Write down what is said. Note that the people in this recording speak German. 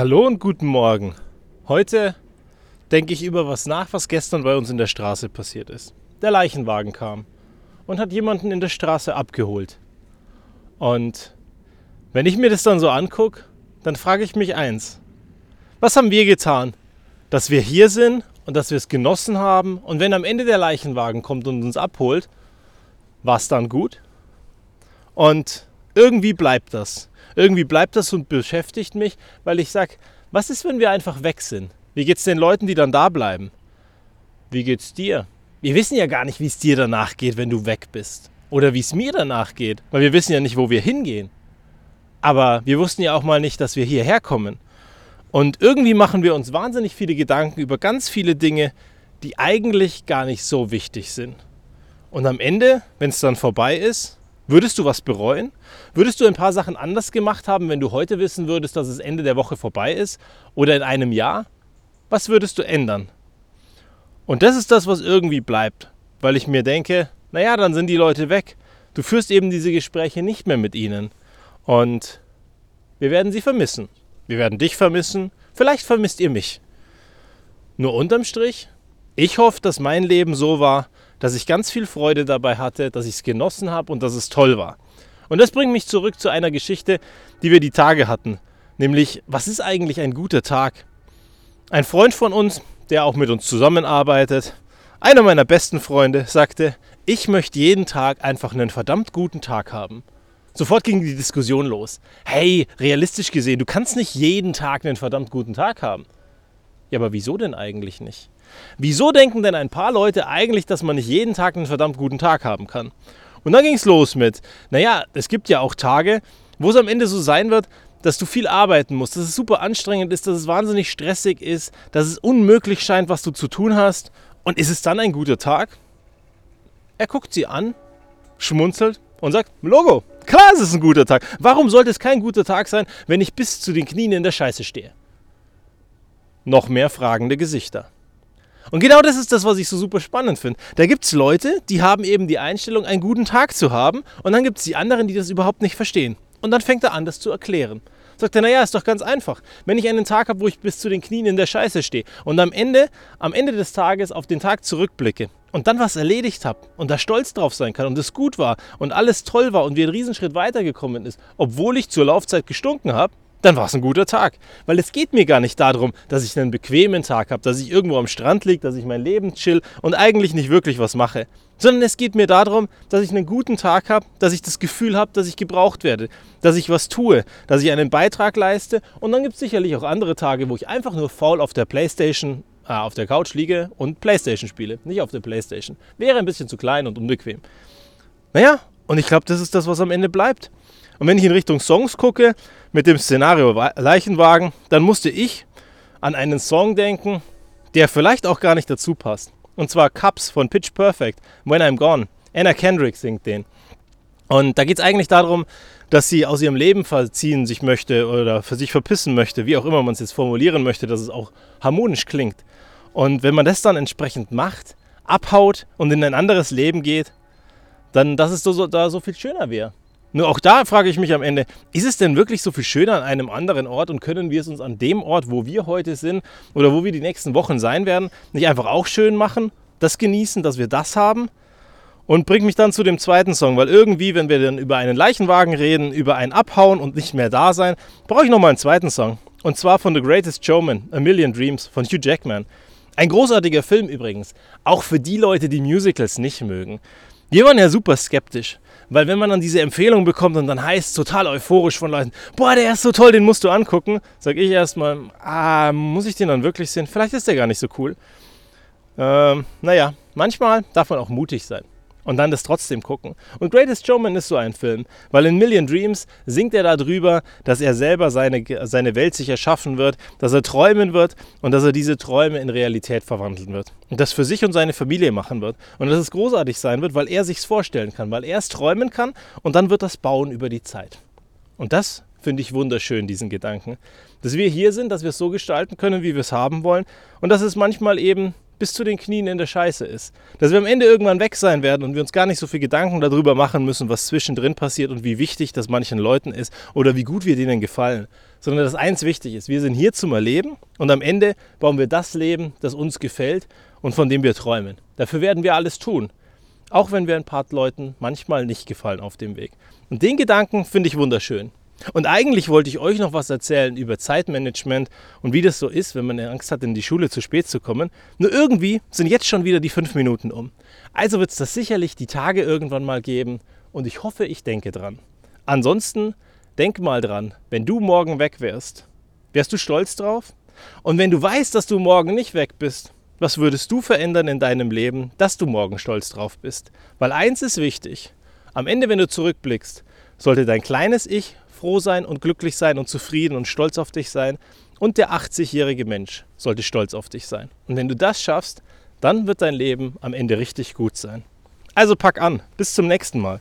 Hallo und guten Morgen. Heute denke ich über was nach, was gestern bei uns in der Straße passiert ist. Der Leichenwagen kam und hat jemanden in der Straße abgeholt. Und wenn ich mir das dann so angucke, dann frage ich mich eins. Was haben wir getan? Dass wir hier sind und dass wir es genossen haben und wenn am Ende der Leichenwagen kommt und uns abholt, war es dann gut? Und irgendwie bleibt das. Irgendwie bleibt das und beschäftigt mich, weil ich sage, was ist, wenn wir einfach weg sind? Wie geht es den Leuten, die dann da bleiben? Wie geht's dir? Wir wissen ja gar nicht, wie es dir danach geht, wenn du weg bist. Oder wie es mir danach geht, weil wir wissen ja nicht, wo wir hingehen. Aber wir wussten ja auch mal nicht, dass wir hierher kommen. Und irgendwie machen wir uns wahnsinnig viele Gedanken über ganz viele Dinge, die eigentlich gar nicht so wichtig sind. Und am Ende, wenn es dann vorbei ist, Würdest du was bereuen? Würdest du ein paar Sachen anders gemacht haben, wenn du heute wissen würdest, dass es Ende der Woche vorbei ist oder in einem Jahr? Was würdest du ändern? Und das ist das, was irgendwie bleibt, weil ich mir denke, naja, dann sind die Leute weg. Du führst eben diese Gespräche nicht mehr mit ihnen. Und wir werden sie vermissen. Wir werden dich vermissen. Vielleicht vermisst ihr mich. Nur unterm Strich, ich hoffe, dass mein Leben so war, dass ich ganz viel Freude dabei hatte, dass ich es genossen habe und dass es toll war. Und das bringt mich zurück zu einer Geschichte, die wir die Tage hatten. Nämlich, was ist eigentlich ein guter Tag? Ein Freund von uns, der auch mit uns zusammenarbeitet, einer meiner besten Freunde, sagte, ich möchte jeden Tag einfach einen verdammt guten Tag haben. Sofort ging die Diskussion los. Hey, realistisch gesehen, du kannst nicht jeden Tag einen verdammt guten Tag haben. Ja, aber wieso denn eigentlich nicht? Wieso denken denn ein paar Leute eigentlich, dass man nicht jeden Tag einen verdammt guten Tag haben kann? Und dann ging es los mit, naja, es gibt ja auch Tage, wo es am Ende so sein wird, dass du viel arbeiten musst, dass es super anstrengend ist, dass es wahnsinnig stressig ist, dass es unmöglich scheint, was du zu tun hast. Und ist es dann ein guter Tag? Er guckt sie an, schmunzelt und sagt, Logo, klar ist es ein guter Tag. Warum sollte es kein guter Tag sein, wenn ich bis zu den Knien in der Scheiße stehe? Noch mehr fragende Gesichter. Und genau das ist das, was ich so super spannend finde. Da gibt es Leute, die haben eben die Einstellung, einen guten Tag zu haben. Und dann gibt es die anderen, die das überhaupt nicht verstehen. Und dann fängt er an, das zu erklären. Sagt er, naja, ist doch ganz einfach. Wenn ich einen Tag habe, wo ich bis zu den Knien in der Scheiße stehe und am Ende, am Ende des Tages auf den Tag zurückblicke und dann was erledigt habe und da stolz drauf sein kann und es gut war und alles toll war und wir einen Riesenschritt weitergekommen ist, obwohl ich zur Laufzeit gestunken habe, dann war es ein guter Tag. Weil es geht mir gar nicht darum, dass ich einen bequemen Tag habe, dass ich irgendwo am Strand liege, dass ich mein Leben chill und eigentlich nicht wirklich was mache. Sondern es geht mir darum, dass ich einen guten Tag habe, dass ich das Gefühl habe, dass ich gebraucht werde, dass ich was tue, dass ich einen Beitrag leiste. Und dann gibt es sicherlich auch andere Tage, wo ich einfach nur faul auf der Playstation, äh, auf der Couch liege und Playstation spiele. Nicht auf der Playstation. Wäre ein bisschen zu klein und unbequem. Naja, und ich glaube, das ist das, was am Ende bleibt. Und wenn ich in Richtung Songs gucke, mit dem Szenario Leichenwagen, dann musste ich an einen Song denken, der vielleicht auch gar nicht dazu passt. Und zwar Cups von Pitch Perfect, When I'm Gone. Anna Kendrick singt den. Und da geht es eigentlich darum, dass sie aus ihrem Leben verziehen sich möchte oder für sich verpissen möchte, wie auch immer man es jetzt formulieren möchte, dass es auch harmonisch klingt. Und wenn man das dann entsprechend macht, abhaut und in ein anderes Leben geht, dann dass es so, da so viel schöner wäre. Nur auch da frage ich mich am Ende, ist es denn wirklich so viel schöner an einem anderen Ort und können wir es uns an dem Ort, wo wir heute sind oder wo wir die nächsten Wochen sein werden, nicht einfach auch schön machen, das genießen, dass wir das haben? Und bringt mich dann zu dem zweiten Song, weil irgendwie, wenn wir dann über einen Leichenwagen reden, über ein Abhauen und nicht mehr da sein, brauche ich nochmal einen zweiten Song. Und zwar von The Greatest Showman, A Million Dreams von Hugh Jackman. Ein großartiger Film übrigens, auch für die Leute, die Musicals nicht mögen. Wir waren ja super skeptisch. Weil wenn man dann diese Empfehlung bekommt und dann heißt total euphorisch von Leuten, boah, der ist so toll, den musst du angucken, sag ich erstmal, ah, muss ich den dann wirklich sehen? Vielleicht ist der gar nicht so cool. Ähm, naja, manchmal darf man auch mutig sein und dann das trotzdem gucken. Und Greatest Showman ist so ein Film, weil in Million Dreams singt er darüber, dass er selber seine, seine Welt sich erschaffen wird, dass er träumen wird und dass er diese Träume in Realität verwandeln wird. Und das für sich und seine Familie machen wird. Und dass es großartig sein wird, weil er sich's vorstellen kann, weil er es träumen kann und dann wird das bauen über die Zeit. Und das finde ich wunderschön, diesen Gedanken. Dass wir hier sind, dass wir es so gestalten können, wie wir es haben wollen und dass es manchmal eben bis zu den Knien in der Scheiße ist. Dass wir am Ende irgendwann weg sein werden und wir uns gar nicht so viel Gedanken darüber machen müssen, was zwischendrin passiert und wie wichtig das manchen Leuten ist oder wie gut wir denen gefallen. sondern dass eins wichtig ist. Wir sind hier zum Erleben und am Ende bauen wir das Leben, das uns gefällt und von dem wir träumen. Dafür werden wir alles tun. Auch wenn wir ein paar Leuten manchmal nicht gefallen auf dem Weg. Und den Gedanken finde ich wunderschön. Und eigentlich wollte ich euch noch was erzählen über Zeitmanagement und wie das so ist, wenn man Angst hat, in die Schule zu spät zu kommen. Nur irgendwie sind jetzt schon wieder die fünf Minuten um. Also wird es das sicherlich die Tage irgendwann mal geben und ich hoffe, ich denke dran. Ansonsten denk mal dran, wenn du morgen weg wärst, wärst du stolz drauf? Und wenn du weißt, dass du morgen nicht weg bist, was würdest du verändern in deinem Leben, dass du morgen stolz drauf bist? Weil eins ist wichtig. Am Ende, wenn du zurückblickst, sollte dein kleines Ich froh sein und glücklich sein und zufrieden und stolz auf dich sein. Und der 80-jährige Mensch sollte stolz auf dich sein. Und wenn du das schaffst, dann wird dein Leben am Ende richtig gut sein. Also pack an. Bis zum nächsten Mal.